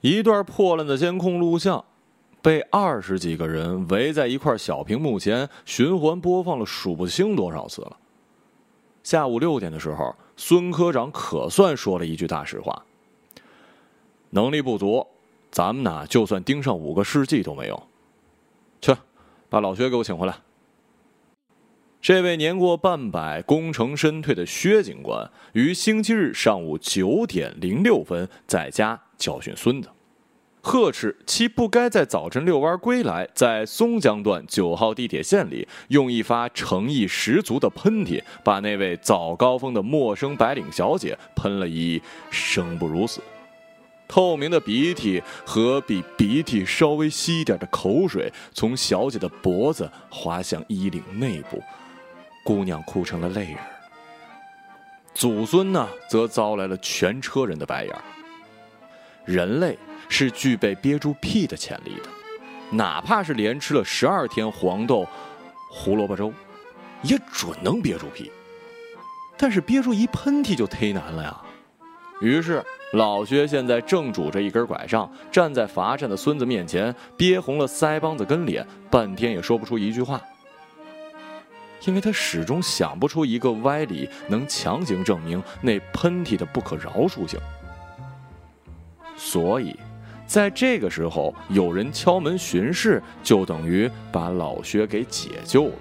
一段破烂的监控录像，被二十几个人围在一块小屏幕前循环播放了数不清多少次了。下午六点的时候，孙科长可算说了一句大实话：“能力不足，咱们呢就算盯上五个世纪都没用。”去，把老薛给我请回来。这位年过半百、功成身退的薛警官，于星期日上午九点零六分在家教训孙子，呵斥其不该在早晨遛弯归来，在松江段九号地铁线里用一发诚意十足的喷嚏，把那位早高峰的陌生白领小姐喷了一生不如死。透明的鼻涕和比鼻涕稍微稀一点的口水，从小姐的脖子滑向衣领内部。姑娘哭成了泪人，祖孙呢，则遭来了全车人的白眼。人类是具备憋住屁的潜力的，哪怕是连吃了十二天黄豆胡萝卜粥，也准能憋住屁。但是憋住一喷嚏就忒难了呀。于是老薛现在正拄着一根拐杖，站在罚站的孙子面前，憋红了腮帮子跟脸，半天也说不出一句话。因为他始终想不出一个歪理能强行证明那喷嚏的不可饶恕性，所以，在这个时候有人敲门巡视，就等于把老薛给解救了。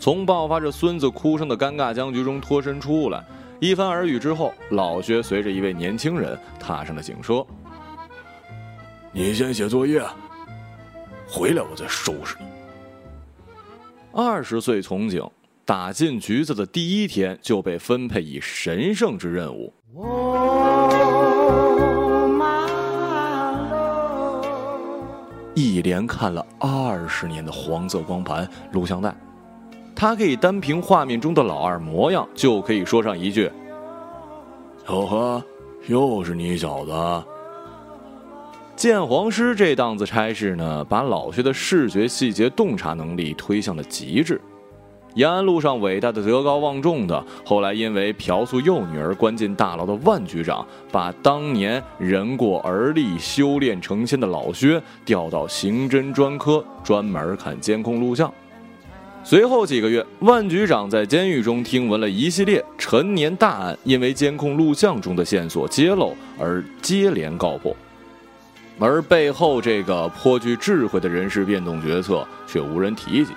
从爆发着孙子哭声的尴尬僵局中脱身出来，一番耳语之后，老薛随着一位年轻人踏上了警车。你先写作业，回来我再收拾你。二十岁从警，打进局子的第一天就被分配以神圣之任务。一连看了二十年的黄色光盘录像带，他可以单凭画面中的老二模样，就可以说上一句：“哟呵，又是你小子。”鉴黄师这档子差事呢，把老薛的视觉细节洞察能力推向了极致。延安路上伟大的德高望重的，后来因为嫖宿幼女而关进大牢的万局长，把当年人过而立、修炼成仙的老薛调到刑侦专科，专门看监控录像。随后几个月，万局长在监狱中听闻了一系列陈年大案，因为监控录像中的线索揭露而接连告破。而背后这个颇具智慧的人事变动决策却无人提及。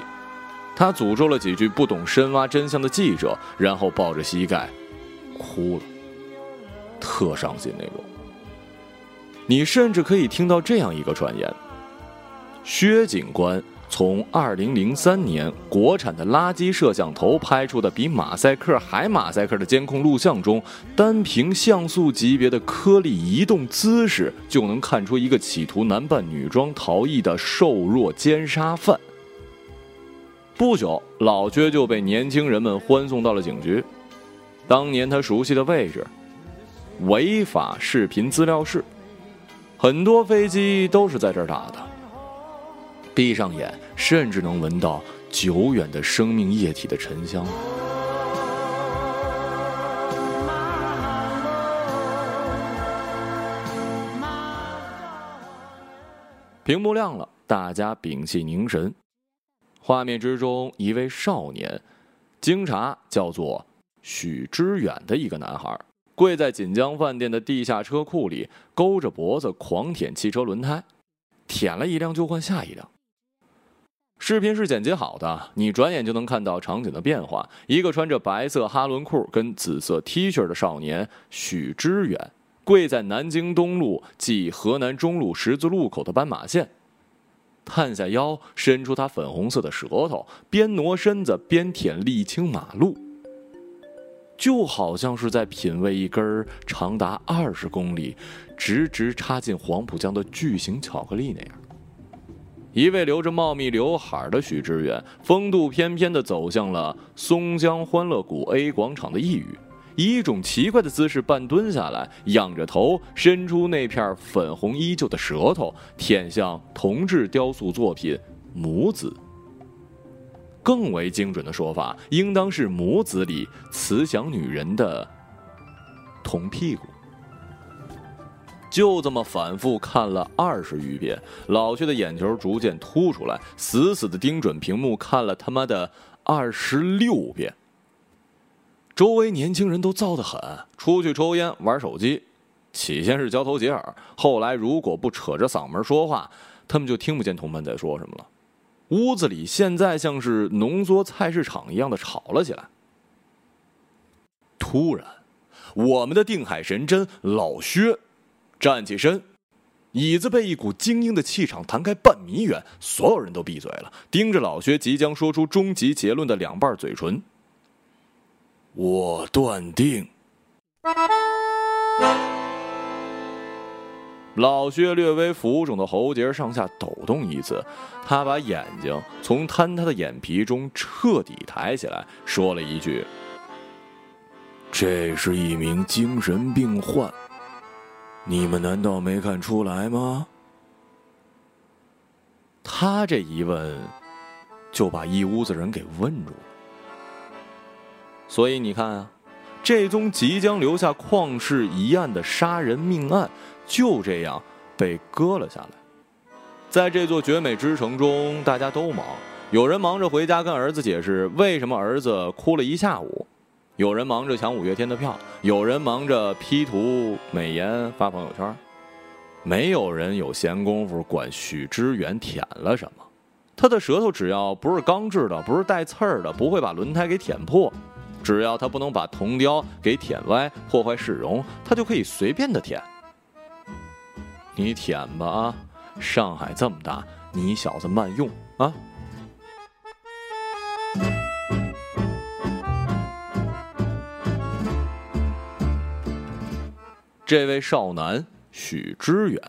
他诅咒了几句不懂深挖真相的记者，然后抱着膝盖哭了，特伤心那种。你甚至可以听到这样一个传言：薛警官。从二零零三年国产的垃圾摄像头拍出的比马赛克还马赛克的监控录像中，单凭像素级别的颗粒移动姿势，就能看出一个企图男扮女装逃逸的瘦弱奸杀犯。不久，老薛就被年轻人们欢送到了警局。当年他熟悉的位置——违法视频资料室，很多飞机都是在这儿打的。闭上眼，甚至能闻到久远的生命液体的沉香。屏幕亮了，大家屏气凝神。画面之中，一位少年，经查叫做许知远的一个男孩，跪在锦江饭店的地下车库里，勾着脖子狂舔汽车轮胎，舔了一辆就换下一辆。视频是剪辑好的，你转眼就能看到场景的变化。一个穿着白色哈伦裤跟紫色 T 恤的少年许知远，跪在南京东路即河南中路十字路口的斑马线，探下腰，伸出他粉红色的舌头，边挪身子边舔沥青马路，就好像是在品味一根长达二十公里、直直插进黄浦江的巨型巧克力那样。一位留着茂密刘海的许知远，风度翩翩地走向了松江欢乐谷 A 广场的一隅，以一种奇怪的姿势半蹲下来，仰着头，伸出那片粉红依旧的舌头，舔向铜制雕塑作品母子。更为精准的说法，应当是母子里慈祥女人的铜屁股。就这么反复看了二十余遍，老薛的眼球逐渐凸出来，死死的盯准屏幕看了他妈的二十六遍。周围年轻人都燥得很，出去抽烟玩手机，起先是交头接耳，后来如果不扯着嗓门说话，他们就听不见同伴在说什么了。屋子里现在像是浓缩菜市场一样的吵了起来。突然，我们的定海神针老薛。站起身，椅子被一股精英的气场弹开半米远，所有人都闭嘴了，盯着老薛即将说出终极结论的两瓣嘴唇。我断定，老薛略微浮肿的喉结上下抖动一次，他把眼睛从坍塌的眼皮中彻底抬起来，说了一句：“这是一名精神病患。”你们难道没看出来吗？他这一问，就把一屋子人给问住了。所以你看啊，这宗即将留下旷世疑案的杀人命案，就这样被搁了下来。在这座绝美之城中，大家都忙，有人忙着回家跟儿子解释为什么儿子哭了一下午。有人忙着抢五月天的票，有人忙着 P 图美颜发朋友圈，没有人有闲工夫管许知远舔了什么。他的舌头只要不是钢制的，不是带刺儿的，不会把轮胎给舔破；只要他不能把铜雕给舔歪，破坏市容，他就可以随便的舔。你舔吧啊！上海这么大，你小子慢用啊！这位少男许知远，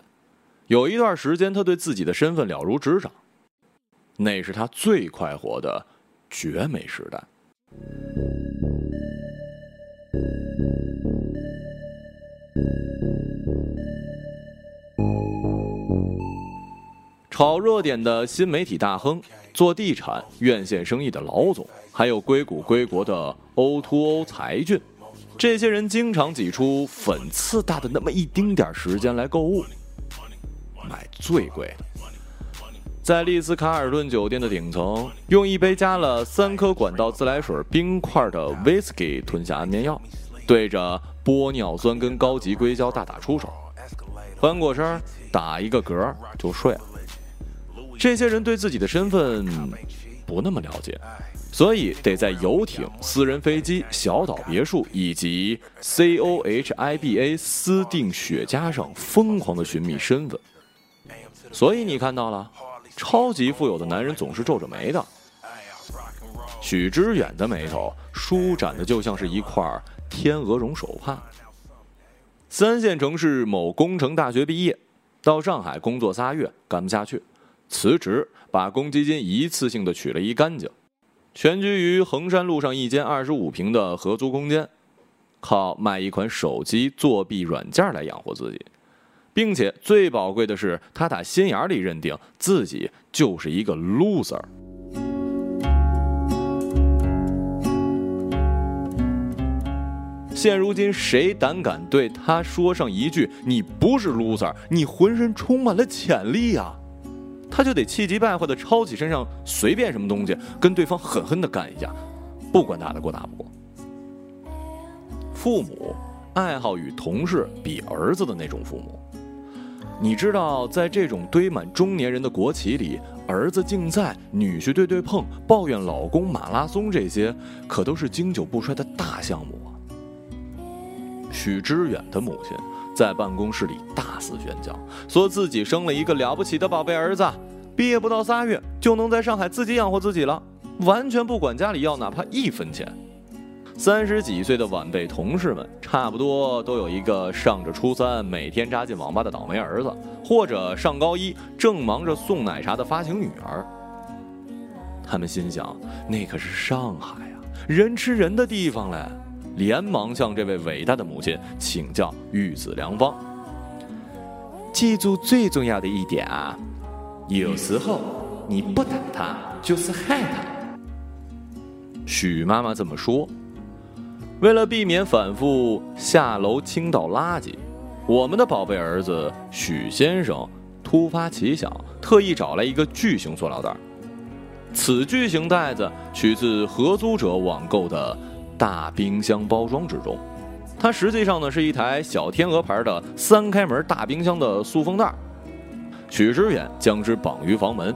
有一段时间，他对自己的身份了如指掌，那是他最快活的绝美时代。炒热点的新媒体大亨，做地产院线生意的老总，还有硅谷归国的 O2O O 才俊。这些人经常挤出粉刺大的那么一丁点时间来购物，买最贵的，在丽思卡尔顿酒店的顶层，用一杯加了三颗管道自来水冰块的 whisky 吞下安眠药，对着玻尿酸跟高级硅胶大打出手，翻过身打一个嗝就睡了。这些人对自己的身份不那么了解。所以得在游艇、私人飞机、小岛别墅以及 C O H I B A 私定雪茄上疯狂的寻觅身份。所以你看到了，超级富有的男人总是皱着眉的。许知远的眉头舒展的就像是一块天鹅绒手帕。三线城市某工程大学毕业，到上海工作仨月干不下去，辞职把公积金一次性的取了一干净。全居于衡山路上一间二十五平的合租空间，靠卖一款手机作弊软件来养活自己，并且最宝贵的是，他打心眼里认定自己就是一个 loser。现如今，谁胆敢对他说上一句“你不是 loser，你浑身充满了潜力啊”？他就得气急败坏的抄起身上随便什么东西，跟对方狠狠的干一架，不管打得过打不过。父母爱好与同事比儿子的那种父母，你知道，在这种堆满中年人的国企里，儿子竞赛、女婿对对碰、抱怨老公马拉松这些，可都是经久不衰的大项目啊。许知远的母亲。在办公室里大肆宣讲，说自己生了一个了不起的宝贝儿子，毕业不到仨月就能在上海自己养活自己了，完全不管家里要哪怕一分钱。三十几岁的晚辈同事们，差不多都有一个上着初三每天扎进网吧的倒霉儿子，或者上高一正忙着送奶茶的发情女儿。他们心想，那可是上海啊，人吃人的地方嘞。连忙向这位伟大的母亲请教育子良方。记住最重要的一点啊，有时候你不打他就是害他。许妈妈这么说。为了避免反复下楼倾倒垃圾，我们的宝贝儿子许先生突发奇想，特意找来一个巨型塑料袋。此巨型袋子取自合租者网购的大冰箱包装之中，它实际上呢是一台小天鹅牌的三开门大冰箱的塑封袋。许知远将之绑于房门，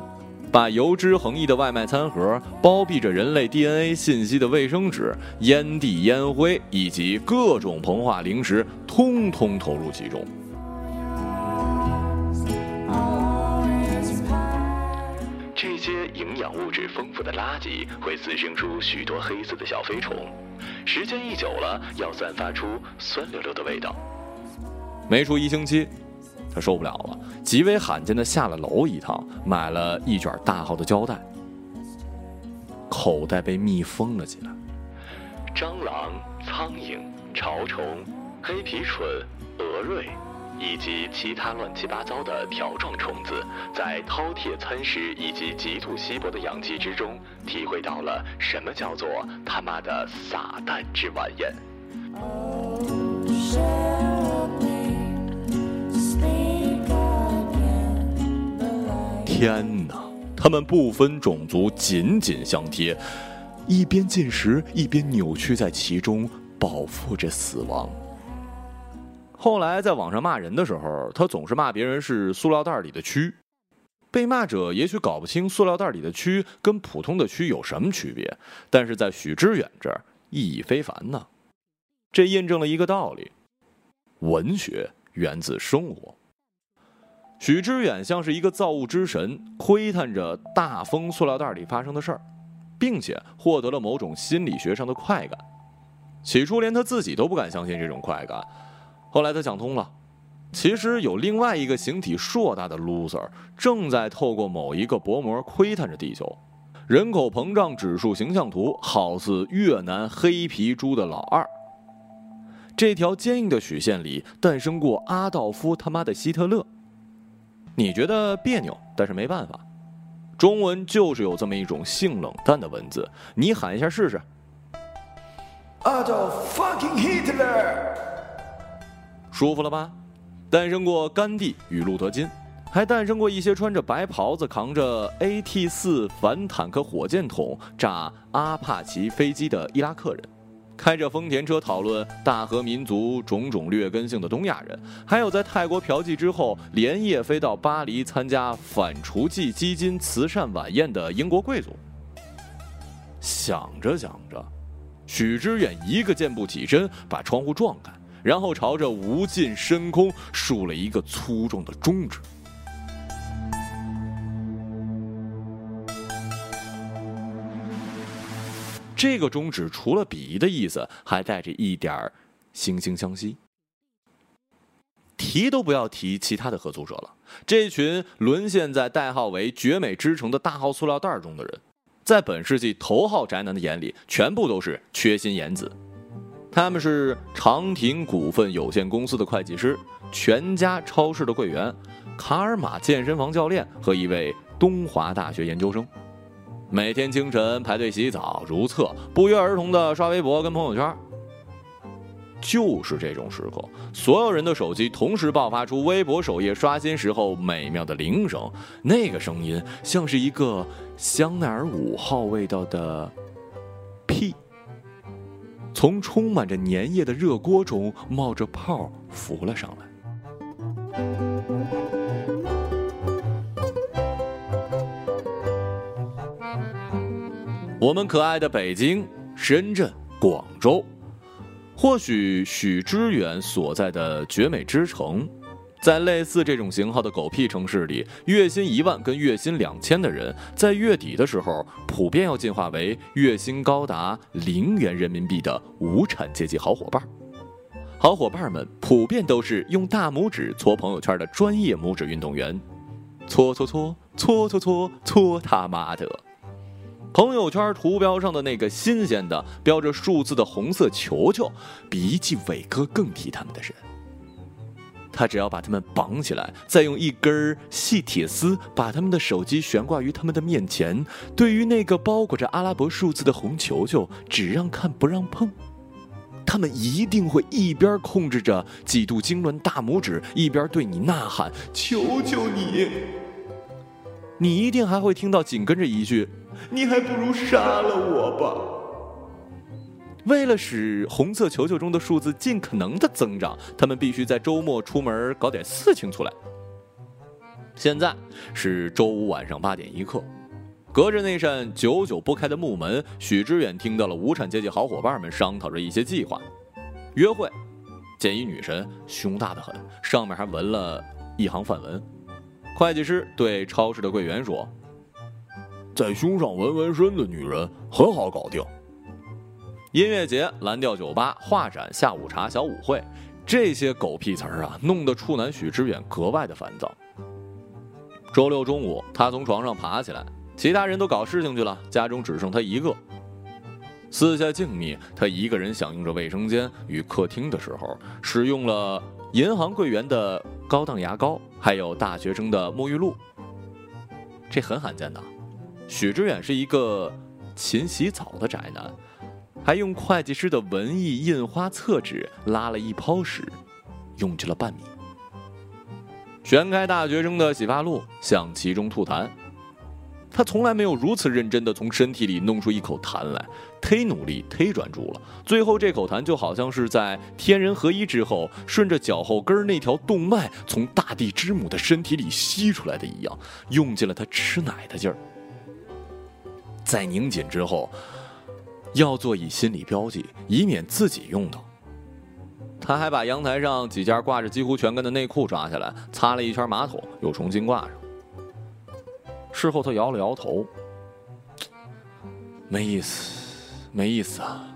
把油脂横溢的外卖餐盒、包庇着人类 DNA 信息的卫生纸、烟蒂烟灰以及各种膨化零食，通通投入其中。这些营养物质丰富的垃圾会滋生出许多黑色的小飞虫，时间一久了，要散发出酸溜溜的味道。没出一星期，他受不了了，极为罕见的下了楼一趟，买了一卷大号的胶带，口袋被密封了起来。蟑螂、苍蝇、潮虫、黑皮蠢、蛾蚋。以及其他乱七八糟的条状虫子，在饕餮餐食以及极度稀薄的氧气之中，体会到了什么叫做他妈的撒旦之晚宴。天哪！他们不分种族，紧紧相贴，一边进食，一边扭曲在其中，饱腹着死亡。后来在网上骂人的时候，他总是骂别人是塑料袋里的蛆。被骂者也许搞不清塑料袋里的蛆跟普通的蛆有什么区别，但是在许知远这儿意义非凡呢。这印证了一个道理：文学源自生活。许知远像是一个造物之神，窥探着大风塑料袋里发生的事儿，并且获得了某种心理学上的快感。起初连他自己都不敢相信这种快感。后来他想通了，其实有另外一个形体硕大的 loser 正在透过某一个薄膜窥探着地球。人口膨胀指数形象图好似越南黑皮猪的老二。这条坚硬的曲线里诞生过阿道夫他妈的希特勒。你觉得别扭，但是没办法，中文就是有这么一种性冷淡的文字。你喊一下试试。Adolf fucking Hitler，。舒服了吧？诞生过甘地与路德金，还诞生过一些穿着白袍子、扛着 AT 四反坦克火箭筒炸阿帕奇飞机的伊拉克人，开着丰田车讨论大和民族种种劣根性的东亚人，还有在泰国嫖妓之后连夜飞到巴黎参加反厨妓基金慈善晚宴的英国贵族。想着想着，许知远一个箭步起身，把窗户撞开。然后朝着无尽深空竖了一个粗重的中指。这个中指除了鄙夷的意思，还带着一点儿惺惺相惜。提都不要提其他的合租者了，这群沦陷在代号为“绝美之城”的大号塑料袋中的人，在本世纪头号宅男的眼里，全部都是缺心眼子。他们是长亭股份有限公司的会计师，全家超市的柜员，卡尔玛健身房教练和一位东华大学研究生。每天清晨排队洗澡、如厕，不约而同的刷微博跟朋友圈。就是这种时刻，所有人的手机同时爆发出微博首页刷新时候美妙的铃声，那个声音像是一个香奈儿五号味道的屁。从充满着粘液的热锅中冒着泡浮了上来。我们可爱的北京、深圳、广州，或许许知远所在的绝美之城。在类似这种型号的狗屁城市里，月薪一万跟月薪两千的人，在月底的时候，普遍要进化为月薪高达零元人民币的无产阶级好伙伴。好伙伴们普遍都是用大拇指搓朋友圈的专业拇指运动员，搓搓搓搓搓搓搓他妈的！朋友圈图标上的那个新鲜的标着数字的红色球球，比一记伟哥更提他们的人。他只要把他们绑起来，再用一根细铁丝把他们的手机悬挂于他们的面前。对于那个包裹着阿拉伯数字的红球球，只让看不让碰。他们一定会一边控制着几度痉挛大拇指，一边对你呐喊：“求求你！”你一定还会听到紧跟着一句：“你还不如杀了我吧。”为了使红色球球中的数字尽可能的增长，他们必须在周末出门搞点事情出来。现在是周五晚上八点一刻。隔着那扇久久不开的木门，许知远听到了无产阶级好伙伴们商讨着一些计划。约会，见一女神，胸大的很，上面还纹了一行梵文。会计师对超市的柜员说：“在胸上纹纹身的女人很好搞定。”音乐节、蓝调酒吧、画展、下午茶、小舞会，这些狗屁词儿啊，弄得处男许知远格外的烦躁。周六中午，他从床上爬起来。其他人都搞事情去了，家中只剩他一个。四下静谧，他一个人享用着卫生间与客厅的时候，使用了银行柜员的高档牙膏，还有大学生的沐浴露。这很罕见的。许知远是一个勤洗澡的宅男，还用会计师的文艺印花厕纸拉了一泡屎，用去了半米。旋开大学生的洗发露，向其中吐痰。他从来没有如此认真的从身体里弄出一口痰来，忒努力，忒专注了。最后这口痰就好像是在天人合一之后，顺着脚后跟那条动脉从大地之母的身体里吸出来的一样，用尽了他吃奶的劲儿。在拧紧之后，要做以心理标记，以免自己用到。他还把阳台上几件挂着几乎全干的内裤抓下来，擦了一圈马桶，又重新挂上。事后，他摇了摇头，没意思，没意思啊！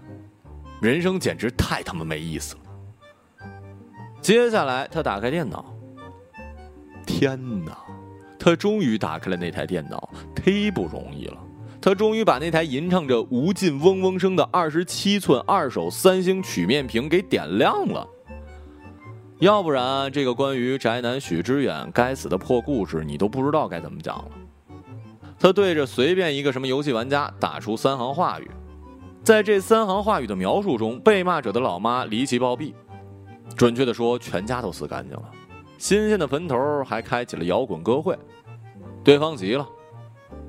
人生简直太他妈没意思了。接下来，他打开电脑，天哪！他终于打开了那台电脑，忒不容易了。他终于把那台吟唱着无尽嗡嗡声的二十七寸二手三星曲面屏给点亮了。要不然，这个关于宅男许知远该死的破故事，你都不知道该怎么讲了。他对着随便一个什么游戏玩家打出三行话语，在这三行话语的描述中，被骂者的老妈离奇暴毙，准确的说，全家都死干净了。新鲜的坟头还开启了摇滚歌会，对方急了。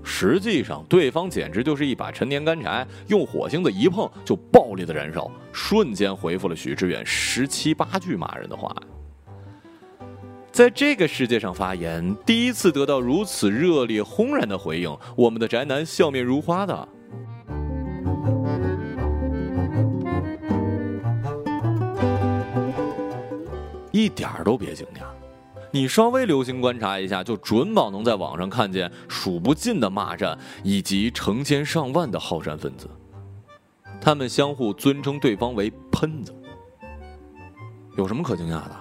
实际上，对方简直就是一把陈年干柴，用火星子一碰就爆裂的燃烧，瞬间回复了许知远十七八句骂人的话。在这个世界上发言，第一次得到如此热烈轰然的回应，我们的宅男笑面如花的，一点儿都别惊讶。你稍微留心观察一下，就准保能在网上看见数不尽的骂战，以及成千上万的好战分子，他们相互尊称对方为“喷子”，有什么可惊讶的？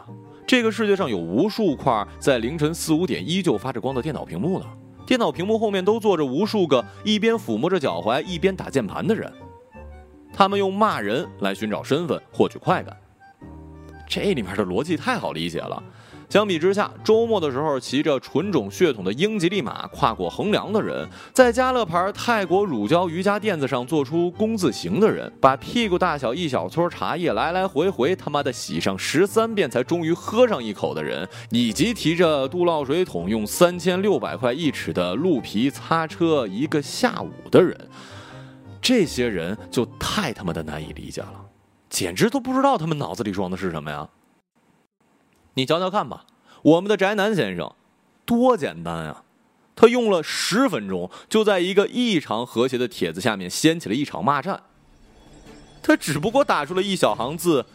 这个世界上有无数块在凌晨四五点依旧发着光的电脑屏幕呢，电脑屏幕后面都坐着无数个一边抚摸着脚踝一边打键盘的人，他们用骂人来寻找身份，获取快感。这里面的逻辑太好理解了。相比之下，周末的时候骑着纯种血统的英吉利马跨过横梁的人，在家乐牌泰国乳胶瑜伽垫子上做出工字形的人，把屁股大小一小撮茶叶来来回回他妈的洗上十三遍才终于喝上一口的人，以及提着杜涝水桶用三千六百块一尺的鹿皮擦车一个下午的人，这些人就太他妈的难以理解了，简直都不知道他们脑子里装的是什么呀！你瞧瞧看吧，我们的宅男先生，多简单啊！他用了十分钟，就在一个异常和谐的帖子下面掀起了一场骂战。他只不过打出了一小行字：“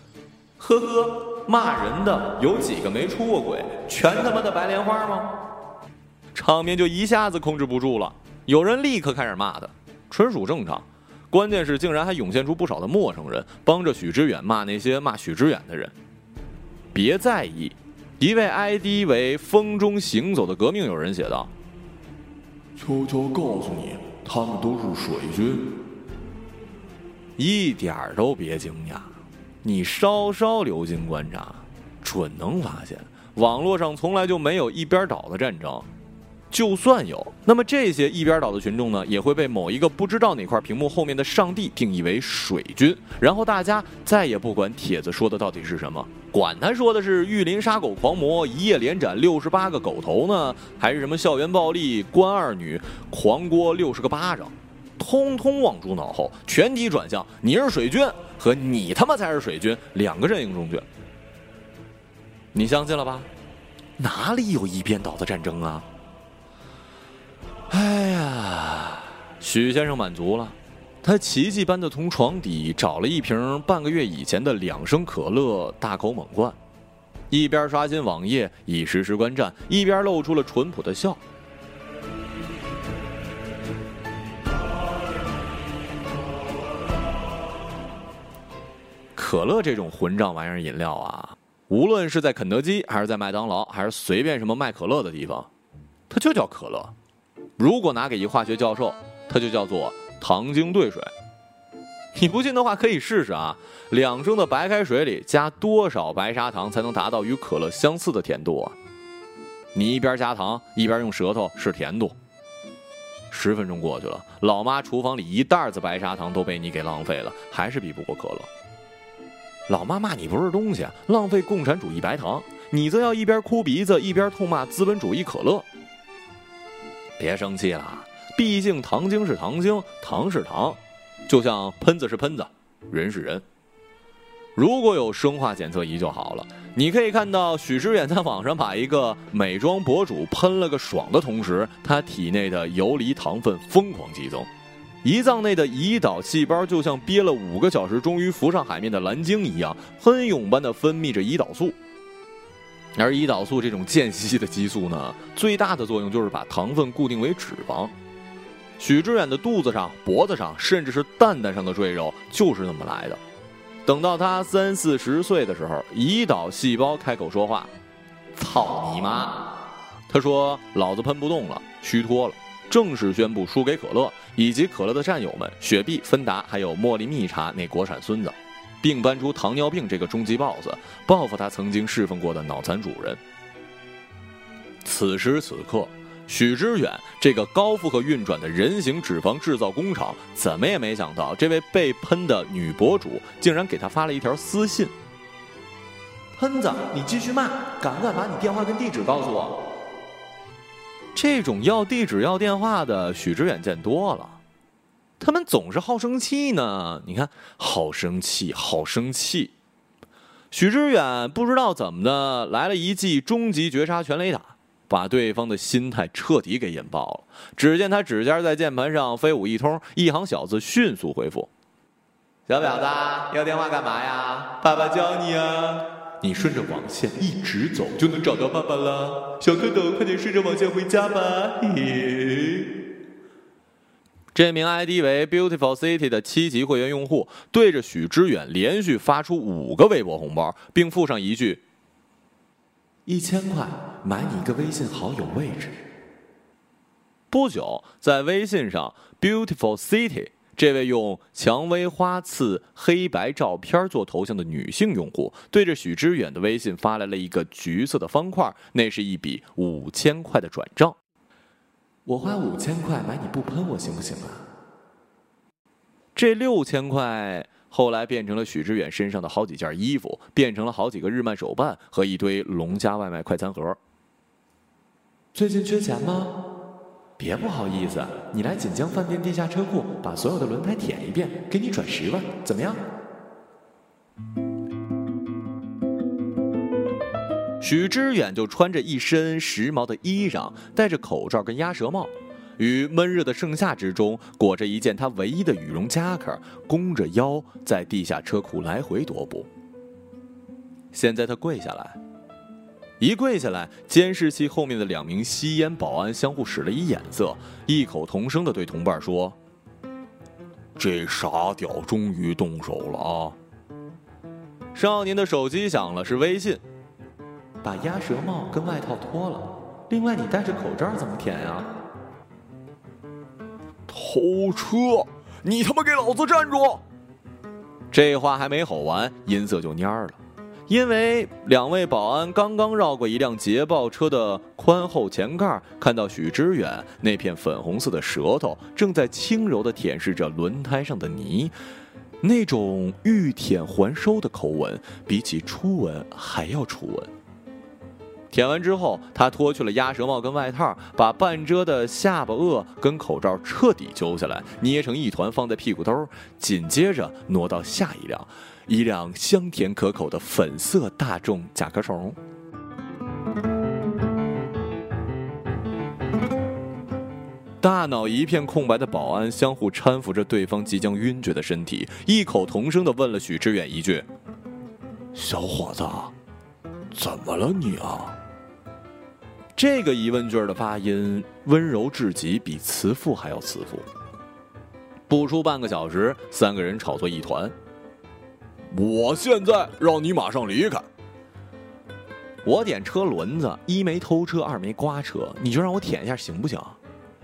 呵呵，骂人的有几个没出过轨？全他妈的白莲花吗？”场面就一下子控制不住了，有人立刻开始骂他，纯属正常。关键是竟然还涌现出不少的陌生人，帮着许知远骂那些骂许知远的人。别在意，一位 ID 为“风中行走”的革命友人写道：“悄悄告诉你，他们都是水军。一点儿都别惊讶，你稍稍留心观察，准能发现，网络上从来就没有一边倒的战争。就算有，那么这些一边倒的群众呢，也会被某一个不知道哪块屏幕后面的上帝定义为水军，然后大家再也不管帖子说的到底是什么，管他说的是玉林杀狗狂魔一夜连斩六十八个狗头呢，还是什么校园暴力关二女狂锅六十个巴掌，通通忘诸脑后，全体转向你是水军和你他妈才是水军两个阵营中去。你相信了吧？哪里有一边倒的战争啊？哎呀，许先生满足了，他奇迹般的从床底找了一瓶半个月以前的两升可乐，大口猛灌，一边刷新网页以实时观战，一边露出了淳朴的笑。可乐这种混账玩意儿饮料啊，无论是在肯德基，还是在麦当劳，还是随便什么卖可乐的地方，它就叫可乐。如果拿给一化学教授，它就叫做糖精兑水。你不信的话，可以试试啊。两升的白开水里加多少白砂糖才能达到与可乐相似的甜度啊？你一边加糖，一边用舌头试甜度。十分钟过去了，老妈厨房里一袋子白砂糖都被你给浪费了，还是比不过可乐。老妈骂你不是东西，浪费共产主义白糖，你则要一边哭鼻子一边痛骂资本主义可乐。别生气了，毕竟糖精是糖精，糖是糖，就像喷子是喷子，人是人。如果有生化检测仪就好了。你可以看到许知远在网上把一个美妆博主喷了个爽的同时，他体内的游离糖分疯狂激增，胰脏内的胰岛细胞就像憋了五个小时终于浮上海面的蓝鲸一样，喷涌般的分泌着胰岛素。而胰岛素这种间隙的激素呢，最大的作用就是把糖分固定为脂肪。许知远的肚子上、脖子上，甚至是蛋蛋上的赘肉，就是那么来的。等到他三四十岁的时候，胰岛细胞开口说话：“操你妈！”他说：“老子喷不动了，虚脱了，正式宣布输给可乐以及可乐的战友们——雪碧、芬达，还有茉莉蜜茶那国产孙子。”并搬出糖尿病这个终极 BOSS，报复他曾经侍奉过的脑残主人。此时此刻，许知远这个高负荷运转的人形脂肪制造工厂，怎么也没想到，这位被喷的女博主竟然给他发了一条私信：“喷子，你继续骂，敢不敢把你电话跟地址告诉我？”这种要地址要电话的，许知远见多了。他们总是好生气呢，你看，好生气，好生气。许知远不知道怎么的来了一记终极绝杀全雷打，把对方的心态彻底给引爆了。只见他指尖在键盘上飞舞一通，一行小字迅速回复：“小婊子，要电话干嘛呀？爸爸教你啊！你顺着网线一直走，就能找到爸爸了。小蝌蚪，快点顺着网线回家吧。”嘿嘿。这名 ID 为 Beautiful City 的七级会员用户对着许知远连续发出五个微博红包，并附上一句：“一千块买你一个微信好友位置。”不久，在微信上，Beautiful City 这位用蔷薇花刺黑白照片做头像的女性用户对着许知远的微信发来了一个橘色的方块，那是一笔五千块的转账。我花五千块买你不喷我行不行啊？这六千块后来变成了许知远身上的好几件衣服，变成了好几个日漫手办和一堆龙家外卖快餐盒。最近缺钱吗？别不好意思，你来锦江饭店地下车库把所有的轮胎舔一遍，给你转十万，怎么样？许知远就穿着一身时髦的衣裳，戴着口罩跟鸭舌帽，于闷热的盛夏之中，裹着一件他唯一的羽绒夹克，弓着腰在地下车库来回踱步。现在他跪下来，一跪下来，监视器后面的两名吸烟保安相互使了一眼色，异口同声的对同伴说：“这傻屌终于动手了啊！”少年的手机响了，是微信。把鸭舌帽跟外套脱了，另外你戴着口罩怎么舔呀？偷车！你他妈给老子站住！这话还没吼完，音色就蔫了。因为两位保安刚刚绕过一辆捷豹车的宽厚前盖，看到许知远那片粉红色的舌头正在轻柔地舔舐着轮胎上的泥，那种欲舔还收的口吻，比起初吻还要初吻。舔完之后，他脱去了鸭舌帽跟外套，把半遮的下巴颚跟口罩彻底揪下来，捏成一团放在屁股兜，紧接着挪到下一辆。一辆香甜可口的粉色大众甲壳虫。大脑一片空白的保安相互搀扶着对方即将晕厥的身体，异口同声的问了许志远一句：“小伙子，怎么了你啊？”这个疑问句的发音温柔至极，比慈父还要慈父。不出半个小时，三个人吵作一团。我现在让你马上离开。我点车轮子，一没偷车，二没刮车，你就让我舔一下行不行？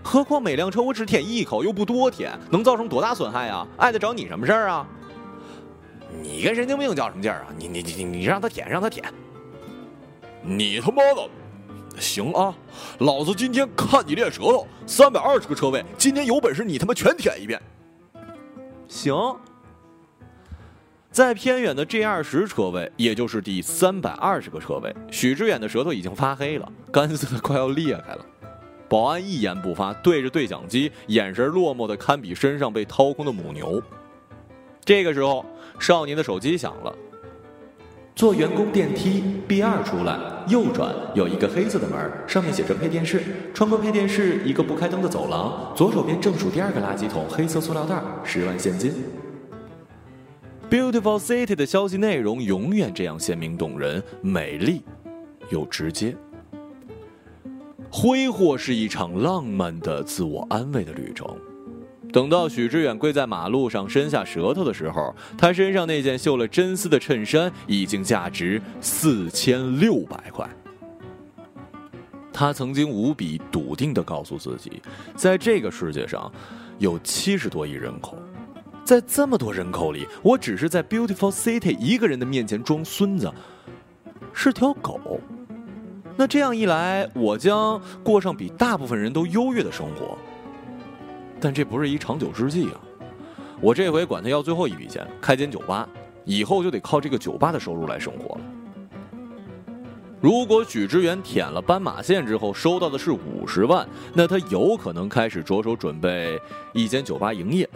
何况每辆车我只舔一口，又不多舔，能造成多大损害啊？碍得着你什么事儿啊？你跟神经病较什么劲儿啊？你你你你让他舔，让他舔。你他妈的，行啊！老子今天看你练舌头，三百二十个车位，今天有本事你他妈全舔一遍。行。在偏远的 G 二十车位，也就是第三百二十个车位，许志远的舌头已经发黑了，干涩的快要裂开了。保安一言不发，对着对讲机，眼神落寞的堪比身上被掏空的母牛。这个时候，少年的手机响了。坐员工电梯 B 二出来，右转有一个黑色的门，上面写着配电室。穿过配电室，一个不开灯的走廊，左手边正数第二个垃圾桶，黑色塑料袋，十万现金。Beautiful City 的消息内容永远这样鲜明动人、美丽又直接。挥霍是一场浪漫的自我安慰的旅程。等到许知远跪在马路上伸下舌头的时候，他身上那件绣了真丝的衬衫已经价值四千六百块。他曾经无比笃定地告诉自己，在这个世界上，有七十多亿人口。在这么多人口里，我只是在 Beautiful City 一个人的面前装孙子，是条狗。那这样一来，我将过上比大部分人都优越的生活。但这不是一长久之计啊！我这回管他要最后一笔钱，开间酒吧，以后就得靠这个酒吧的收入来生活了。如果许知远舔了斑马线之后收到的是五十万，那他有可能开始着手准备一间酒吧营业。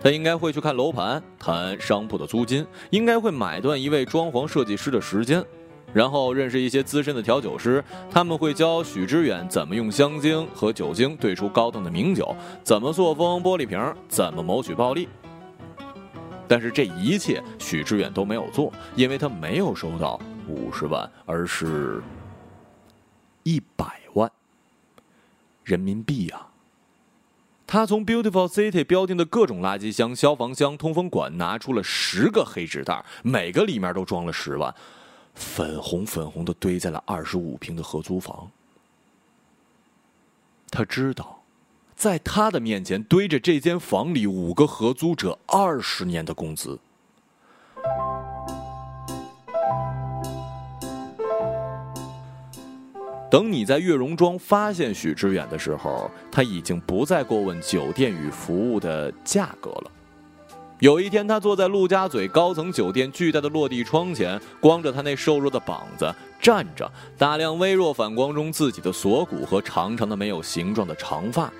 他应该会去看楼盘，谈商铺的租金，应该会买断一位装潢设计师的时间，然后认识一些资深的调酒师，他们会教许知远怎么用香精和酒精兑出高档的名酒，怎么塑封玻璃瓶，怎么谋取暴利。但是这一切许知远都没有做，因为他没有收到五十万，而是一百万人民币啊！他从 Beautiful City 标定的各种垃圾箱、消防箱、通风管拿出了十个黑纸袋，每个里面都装了十万，粉红粉红的堆在了二十五平的合租房。他知道，在他的面前堆着这间房里五个合租者二十年的工资。等你在月榕庄发现许知远的时候，他已经不再过问酒店与服务的价格了。有一天，他坐在陆家嘴高层酒店巨大的落地窗前，光着他那瘦弱的膀子站着，打量微弱反光中自己的锁骨和长长的没有形状的长发，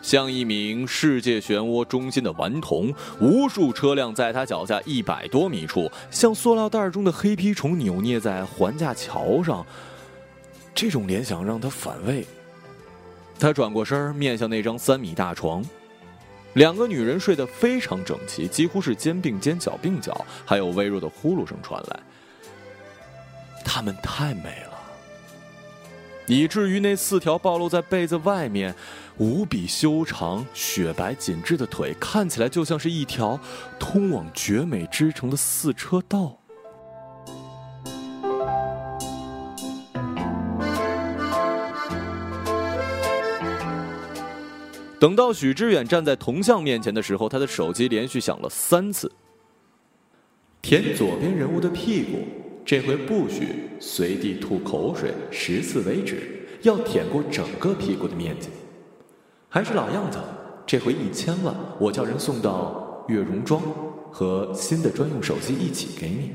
像一名世界漩涡中心的顽童。无数车辆在他脚下一百多米处，像塑料袋中的黑皮虫扭捏在环架桥上。这种联想让他反胃。他转过身面向那张三米大床，两个女人睡得非常整齐，几乎是肩并肩、脚并脚，还有微弱的呼噜声传来。她们太美了，以至于那四条暴露在被子外面、无比修长、雪白紧致的腿，看起来就像是一条通往绝美之城的四车道。等到许知远站在铜像面前的时候，他的手机连续响了三次。舔左边人物的屁股，这回不许随地吐口水十次为止，要舔过整个屁股的面积。还是老样子，这回一千万，我叫人送到月容庄，和新的专用手机一起给你。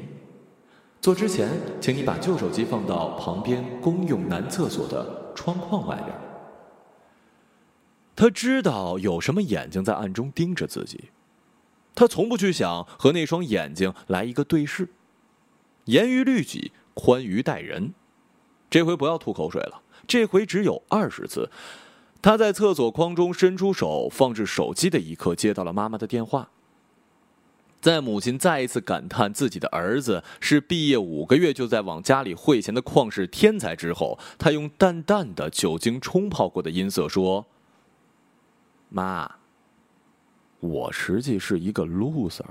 做之前，请你把旧手机放到旁边公用男厕所的窗框外边。他知道有什么眼睛在暗中盯着自己，他从不去想和那双眼睛来一个对视。严于律己，宽于待人。这回不要吐口水了，这回只有二十次。他在厕所框中伸出手放置手机的一刻，接到了妈妈的电话。在母亲再一次感叹自己的儿子是毕业五个月就在往家里汇钱的旷世天才之后，他用淡淡的酒精冲泡过的音色说：“妈，我实际是一个 loser。”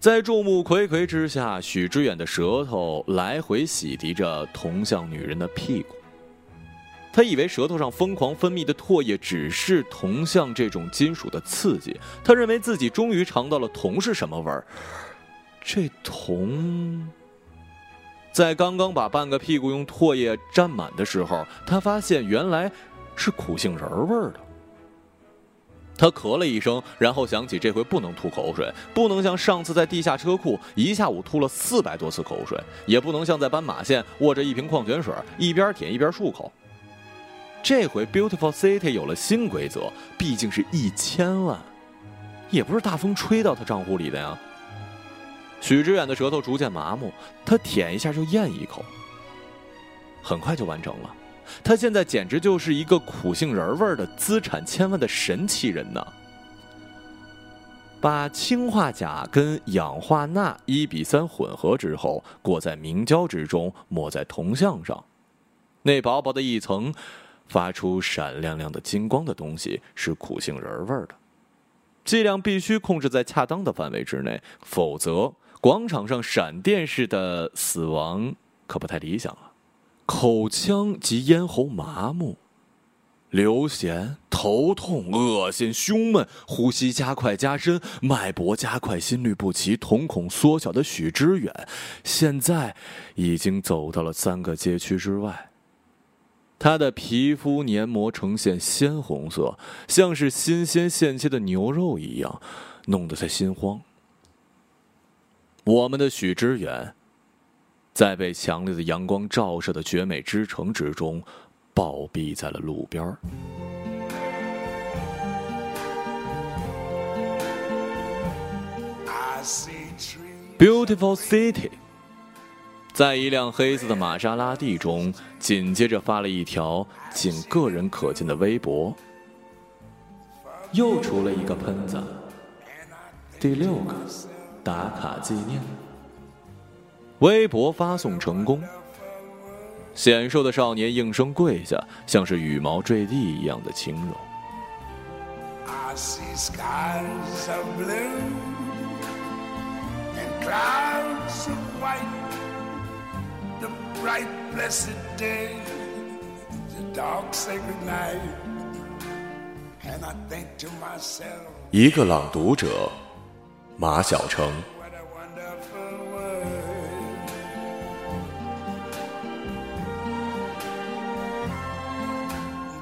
在众目睽睽之下，许知远的舌头来回洗涤着同向女人的屁股。他以为舌头上疯狂分泌的唾液只是铜像这种金属的刺激，他认为自己终于尝到了铜是什么味儿。这铜，在刚刚把半个屁股用唾液沾满的时候，他发现原来是苦杏仁味儿的。他咳了一声，然后想起这回不能吐口水，不能像上次在地下车库一下午吐了四百多次口水，也不能像在斑马线握着一瓶矿泉水一边舔一边漱口。这回 Beautiful City 有了新规则，毕竟是一千万，也不是大风吹到他账户里的呀。许知远的舌头逐渐麻木，他舔一下就咽一口，很快就完成了。他现在简直就是一个苦杏仁味儿的资产千万的神奇人呢。把氢化钾跟氧化钠一比三混合之后，裹在明胶之中，抹在铜像上，那薄薄的一层，发出闪亮亮的金光的东西是苦杏仁味儿的。剂量必须控制在恰当的范围之内，否则广场上闪电式的死亡可不太理想啊。口腔及咽喉麻木、流涎、头痛、恶心、胸闷、呼吸加快加深、脉搏加快、心律不齐、瞳孔缩小的许知远，现在已经走到了三个街区之外。他的皮肤黏膜呈现鲜红色，像是新鲜现切的牛肉一样，弄得他心慌。我们的许知远。在被强烈的阳光照射的绝美之城之中，暴毙在了路边。Beautiful city，在一辆黑色的玛莎拉蒂中，紧接着发了一条仅个人可见的微博，又出了一个喷子，第六个打卡纪念。微博发送成功，显瘦的少年应声跪下，像是羽毛坠地一样的轻柔。一个朗读者，马晓成。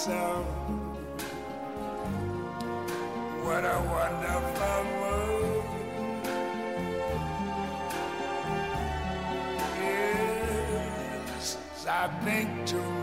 myself, what a wonderful world. Yes, I think to